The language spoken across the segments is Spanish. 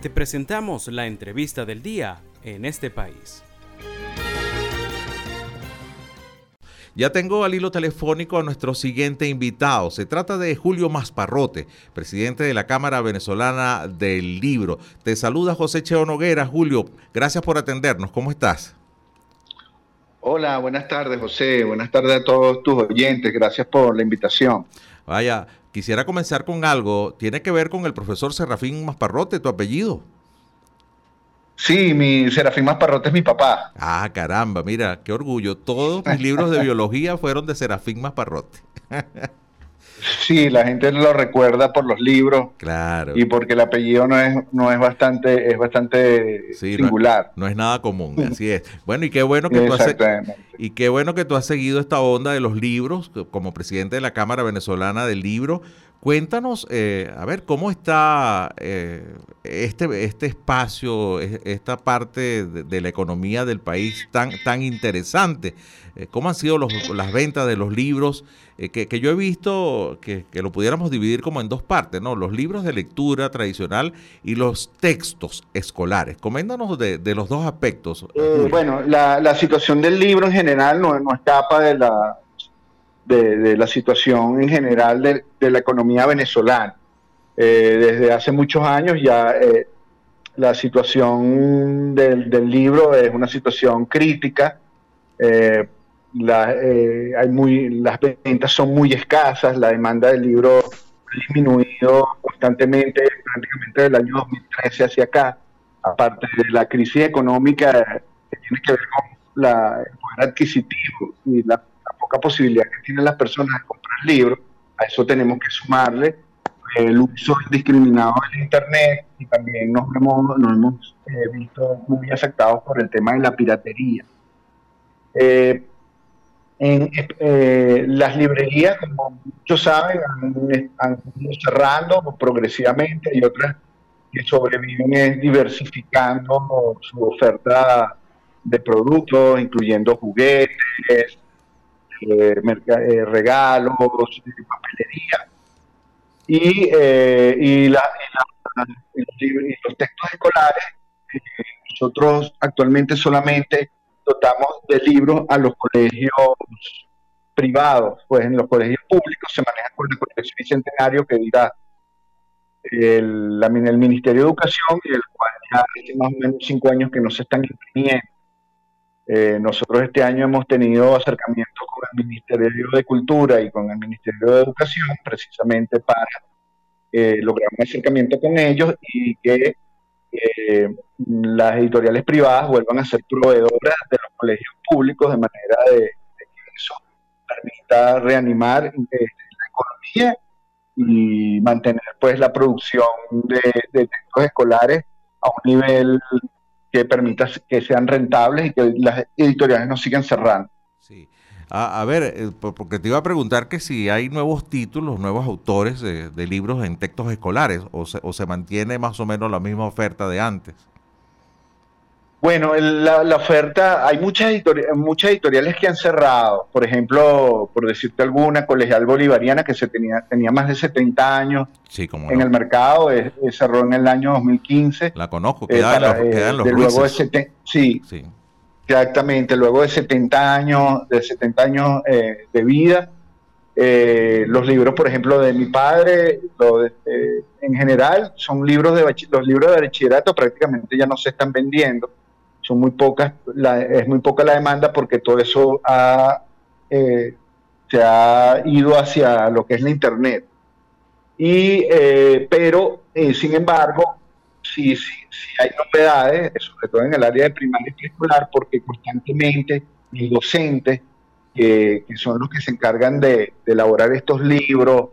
Te presentamos la entrevista del día en este país. Ya tengo al hilo telefónico a nuestro siguiente invitado. Se trata de Julio Masparrote, presidente de la Cámara Venezolana del Libro. Te saluda José Cheo Noguera. Julio, gracias por atendernos. ¿Cómo estás? Hola, buenas tardes, José. Buenas tardes a todos tus oyentes. Gracias por la invitación. Vaya, quisiera comenzar con algo. Tiene que ver con el profesor Serafín Masparrote, tu apellido. Sí, mi Serafín Masparrote es mi papá. Ah, caramba, mira, qué orgullo. Todos mis libros de biología fueron de Serafín Masparrote. Sí, la gente lo recuerda por los libros. Claro. Y porque el apellido no es, no es bastante, es bastante singular. No, es nada común, así es. Bueno, y qué bueno que tú has y qué bueno que tú has seguido esta onda de los libros como presidente de la Cámara Venezolana del Libro. Cuéntanos, eh, a ver, ¿cómo está eh, este, este espacio, esta parte de, la economía del país tan, tan interesante? Eh, ¿Cómo han sido las ventas de los libros? Que, yo he visto que, lo pudiéramos dividir como en dos partes, ¿no? Los libros de lectura tradicional y los textos escolares. Coméntanos de, los dos aspectos. bueno, la, situación del libro en general no, no escapa de la, de, la situación en general de, la economía venezolana. Eh, desde hace muchos años ya eh, la situación del, libro es una situación crítica. Eh, hay muy, las ventas son muy escasas, la demanda del libro ha disminuido constantemente, prácticamente del año 2013 hacia acá, aparte de la crisis económica que tiene que ver con la, el poder adquisitivo y la poca posibilidad que tienen las personas de comprar libros, a eso tenemos que sumarle el uso indiscriminado del Internet y también nos hemos, nos hemos eh, visto muy afectados por el tema de la piratería. Eh, en, eh, las librerías, como muchos saben, han, han ido cerrando progresivamente y otras que sobreviven es diversificando su oferta de productos, incluyendo juguetes, eh, eh, regalos, papelería. Y, eh, y, los textos escolares, nosotros actualmente solamente dotamos de libros a los colegios privados, pues en los colegios públicos se maneja con la colección bicentenario que dirá el, el Ministerio de Educación y el cual ya hace más o menos cinco años que no se están imprimiendo. Eh, nosotros este año hemos tenido acercamientos con el Ministerio de Cultura y con el Ministerio de Educación precisamente para eh, lograr un acercamiento con ellos y que eh, las editoriales privadas vuelvan a ser proveedoras de los colegios públicos de manera de, que eso permita reanimar la economía y mantener pues la producción de textos escolares a un nivel que permita que sean rentables y que las editoriales no sigan cerrando. Sí. A, ver, eh, porque te iba a preguntar que si hay nuevos títulos, nuevos autores de, libros en textos escolares o se, o se mantiene más o menos la misma oferta de antes. Bueno, la, oferta, hay muchas, editoriales, muchas editoriales que han cerrado. Por ejemplo, por decirte alguna, Colegial Bolivariana, que se tenía, tenía más de 70 años en el mercado, cerró en el año 2015. La conozco, eh, queda, en, los, luego de sí, sí, exactamente. Luego de 70 años, de 70 años eh, de vida, eh, los libros, por ejemplo, de mi padre, en general, son libros de los libros de bachillerato prácticamente ya no se están vendiendo son muy pocas, es muy poca la demanda porque todo eso eh, se ha ido hacia lo que es la Internet. Y, eh, pero, eh, sin embargo, sí, sí, sí, hay novedades, sobre todo en el área de primaria y preescolar, porque constantemente los docentes, que son los que se encargan de, elaborar estos libros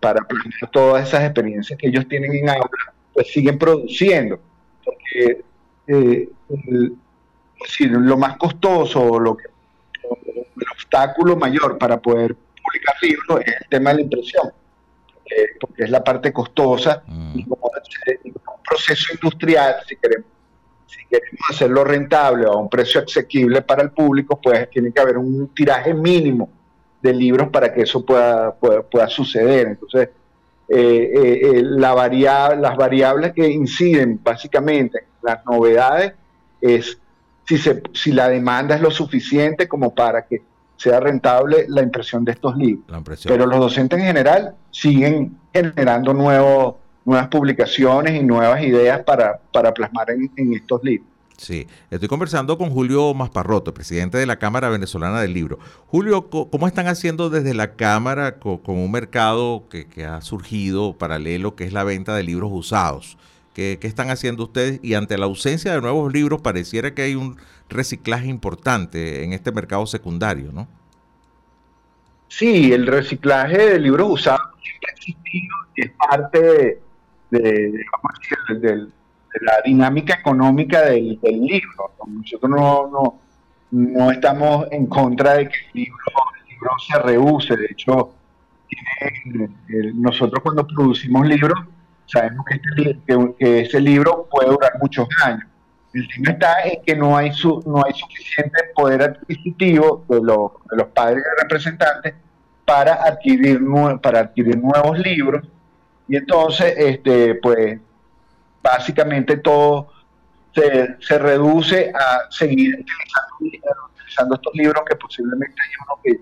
para planear todas esas experiencias que ellos tienen en aula, pues siguen produciendo. Porque eh, lo más costoso, lo que, el obstáculo mayor para poder publicar libros es el tema de la impresión, porque es la parte costosa mm. y como un proceso industrial, si queremos, si queremos hacerlo rentable o a un precio asequible para el público, pues tiene que haber un tiraje mínimo de libros para que eso pueda, pueda, pueda suceder. Entonces, la variable, las variables que inciden básicamente en las novedades es si, se, si la demanda es lo suficiente como para que sea rentable la impresión de estos libros. Pero los docentes en general siguen generando nuevos, nuevas publicaciones y nuevas ideas para, para plasmar en, estos libros. Sí, estoy conversando con Julio Masparroto, presidente de la Cámara Venezolana del Libro. Julio, ¿cómo están haciendo desde la Cámara con, un mercado que, que, ha surgido paralelo, que es la venta de libros usados? ¿Qué, están haciendo ustedes? Y ante la ausencia de nuevos libros, pareciera que hay un reciclaje importante en este mercado secundario, ¿no? Sí, el reciclaje de libros usados es parte de, la dinámica económica del, libro. Nosotros no, no, estamos en contra de que el libro, se reuse. De hecho, nosotros cuando producimos libros sabemos este que, ese libro puede durar muchos años. El tema está en que no hay, su, no hay suficiente poder adquisitivo de los, de los padres y representantes para adquirir, para adquirir nuevos libros. Y entonces, este, pues, básicamente todo se, se reduce a seguir utilizando, estos libros que posiblemente hay uno que,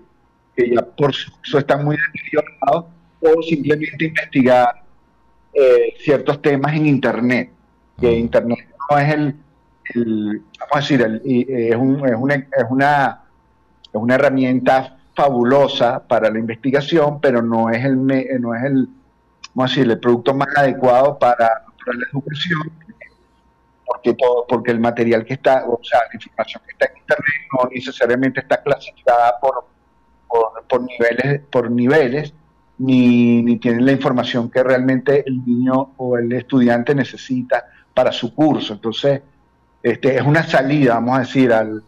que ya por eso están muy deteriorados o simplemente investigar eh, ciertos temas en Internet, que Internet no es el, vamos a decir, es, un, es, una, es, una, es una herramienta fabulosa para la investigación, pero no es el, no es el, vamos a decir, el producto más adecuado para, la educación, porque todo, porque el material que está, o sea, la información que está en internet no necesariamente está clasificada por, por, por niveles, por niveles, ni, ni tienen la información que realmente el niño o el estudiante necesita para su curso. Entonces, este, es una salida, vamos a decir, al,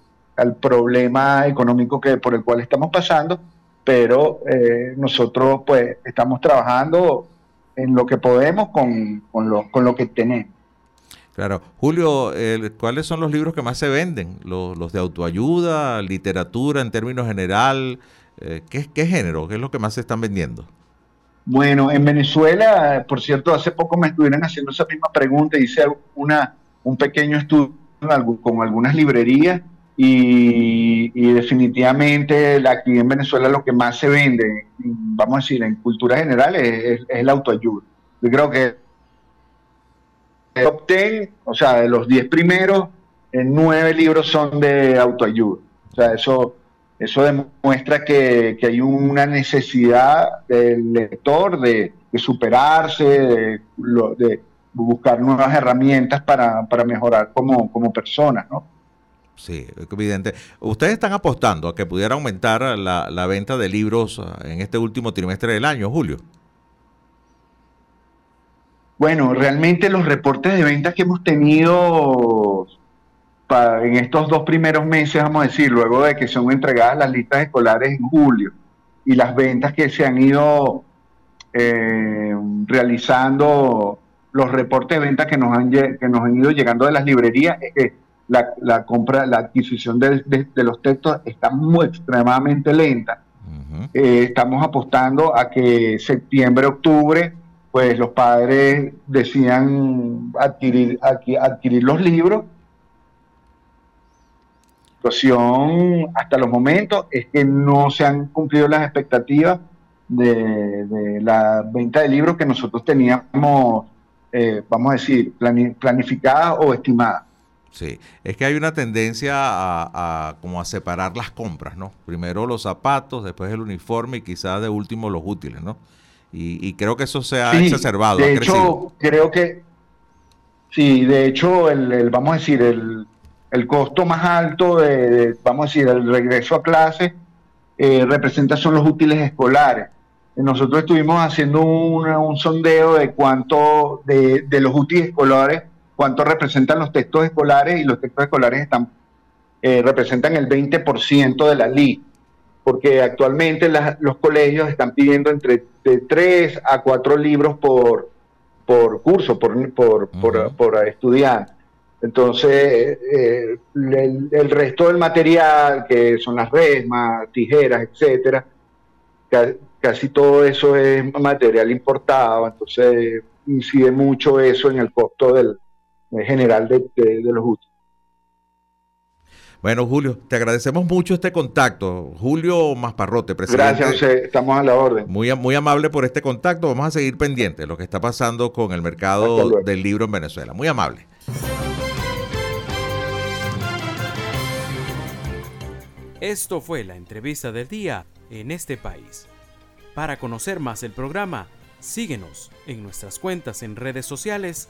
problema económico que, por el cual estamos pasando, pero eh, nosotros pues estamos trabajando en lo que podemos con, con, lo, con lo que tenemos. Claro. Julio, ¿cuáles son los libros que más se venden? ¿Los, los de autoayuda, literatura en términos general? Eh, ¿qué, ¿Qué género? ¿Qué es lo que más se están vendiendo? Bueno, en Venezuela, por cierto, hace poco me estuvieron haciendo esa misma pregunta, hice una, un pequeño estudio con algunas librerías y, definitivamente aquí en Venezuela lo que más se vende, vamos a decir, en cultura general es, el autoayuda. Yo creo que el top 10, o sea, de los 10 primeros, en 9 libros son de autoayuda. O sea, eso eso demuestra que, hay una necesidad del lector de, superarse, de, buscar nuevas herramientas para, mejorar como, como persona, ¿no? Sí, evidente. Ustedes están apostando a que pudiera aumentar la, la venta de libros ah, en este último trimestre del año, Julio. Bueno, realmente los reportes de ventas que hemos tenido en estos dos primeros meses, vamos a decir, luego de que son entregadas las listas escolares en julio y las ventas que se han ido eh, realizando, los reportes de ventas que nos han, que nos han ido llegando de las librerías, es que la, compra, la adquisición de, los textos está muy extremadamente lenta. Eh, estamos apostando a que septiembre, octubre, pues los padres decidan adquirir, adquirir los libros situación hasta los momentos es que no se han cumplido las expectativas de, la venta de libros que nosotros teníamos, eh, vamos a decir, planificada o estimada. Sí, es que hay una tendencia a, como a separar las compras, ¿no? Primero los zapatos, después el uniforme y quizás de último los útiles, ¿no? Y, creo que eso se ha exacerbado. De hecho, creo que, sí, de hecho, el vamos a decir, el, el costo más alto de, vamos a decir, el regreso a clase eh, representa son los útiles escolares. Nosotros estuvimos haciendo un sondeo de cuánto de, los útiles escolares, cuánto representan los textos escolares y los textos escolares están eh, representan el 20% de la LI, porque actualmente los colegios están pidiendo entre de 3 a 4 libros por, por curso, por, por, por, por estudiante. Entonces, eh, el, resto del material, que son las resmas, tijeras, etcétera, casi todo eso es material importado, entonces incide mucho eso en el costo del, general de, los útiles. Bueno, Julio, te agradecemos mucho este contacto. Julio Masparrote, presidente. Gracias, estamos a la orden. Muy, muy amable por este contacto. Vamos a seguir pendientes de lo que está pasando con el mercado del libro en Venezuela. Muy amable. Esto fue la entrevista del día en este país. Para conocer más el programa, síguenos en nuestras cuentas en redes sociales.